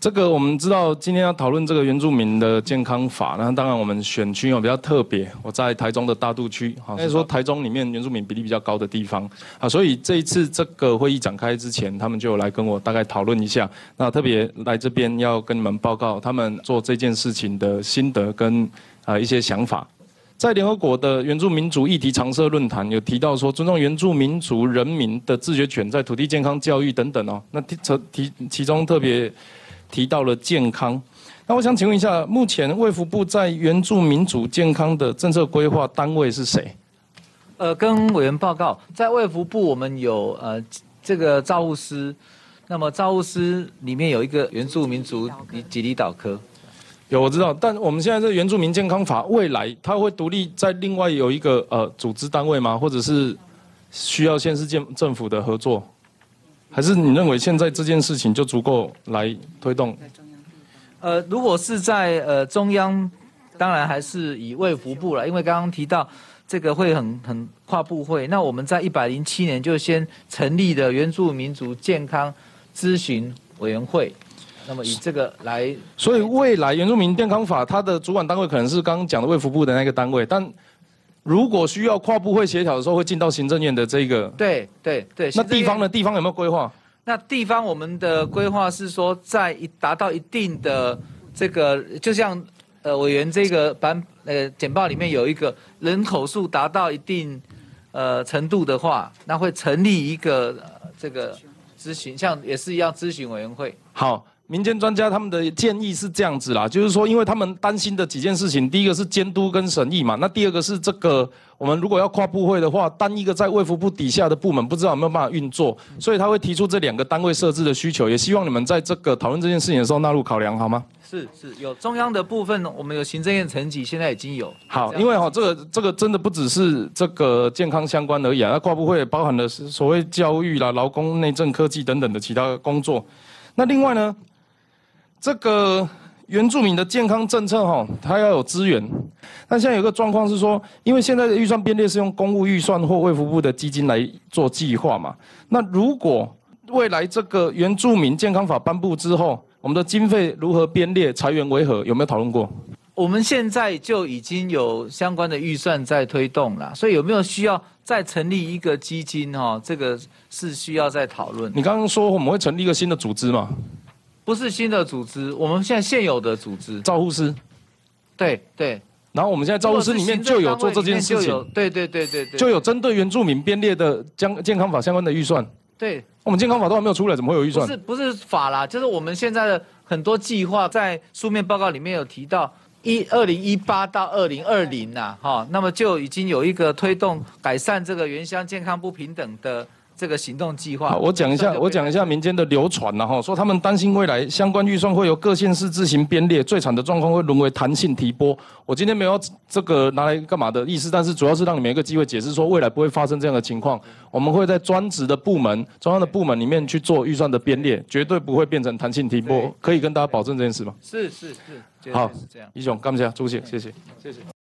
这个我们知道，今天要讨论这个原住民的健康法，那当然我们选区哦比较特别，我在台中的大肚区，哈，所以说台中里面原住民比例比较高的地方，啊，所以这一次这个会议展开之前，他们就来跟我大概讨论一下，那特别来这边要跟你们报告他们做这件事情的心得跟啊一些想法。在联合国的原住民族议题常设论坛有提到说，尊重原住民族人民的自觉权，在土地健康教育等等哦，那提提其中特别。提到了健康，那我想请问一下，目前卫福部在原住民族健康的政策规划单位是谁？呃，跟委员报告，在卫福部我们有呃这个照护师，那么照护师里面有一个原住民族吉里岛科，有我知道，但我们现在这原住民健康法未来它会独立在另外有一个呃组织单位吗？或者是需要县市建政府的合作？还是你认为现在这件事情就足够来推动？呃，如果是在呃中央，当然还是以卫福部了，因为刚刚提到这个会很很跨部会。那我们在一百零七年就先成立的原住民族健康咨询委员会，那么以这个来，所以未来原住民健康法它的主管单位可能是刚刚讲的卫福部的那个单位，但。如果需要跨部会协调的时候，会进到行政院的这个。对对对。那地方呢？地方有没有规划？那地方我们的规划是说，在一达到一定的这个，就像呃委员这个版呃简报里面有一个人口数达到一定呃程度的话，那会成立一个呃这个咨询，像也是一样咨询委员会。好。民间专家他们的建议是这样子啦，就是说，因为他们担心的几件事情，第一个是监督跟审议嘛，那第二个是这个，我们如果要跨部会的话，单一个在卫福部底下的部门不知道有没有办法运作，所以他会提出这两个单位设置的需求，也希望你们在这个讨论这件事情的时候纳入考量，好吗？是是，有中央的部分，我们有行政院层级，现在已经有。好，因为哈，这个这个真的不只是这个健康相关而已啊，那跨部会包含了所谓教育啦、劳工、内政、科技等等的其他工作，那另外呢？这个原住民的健康政策哈，它要有资源。那现在有个状况是说，因为现在的预算编列是用公务预算或卫福部的基金来做计划嘛。那如果未来这个原住民健康法颁布之后，我们的经费如何编列、裁员为何？有没有讨论过？我们现在就已经有相关的预算在推动了，所以有没有需要再成立一个基金哈？这个是需要再讨论。你刚刚说我们会成立一个新的组织嘛？不是新的组织，我们现在现有的组织，照护师，对对。然后我们现在照护师里面就有做这件事情，对对对对对，就有针对原住民编列的将健康法相关的预算。对，我们健康法都还没有出来，怎么会有预算？不是不是法啦，就是我们现在的很多计划在书面报告里面有提到，一二零一八到二零二零呐，哈，那么就已经有一个推动改善这个原乡健康不平等的。这个行动计划，我讲一下，我讲一下民间的流传然后说他们担心未来相关预算会由各县市自行编列，最惨的状况会沦为弹性提拨。我今天没有这个拿来干嘛的意思，但是主要是让你们一个机会解释说未来不会发生这样的情况。我们会在专职的部门、中央的部门里面去做预算的编列，绝对不会变成弹性提拨，可以跟大家保证这件事吗？是是是，好，是这样。一雄，干不下，主席，谢谢，谢谢。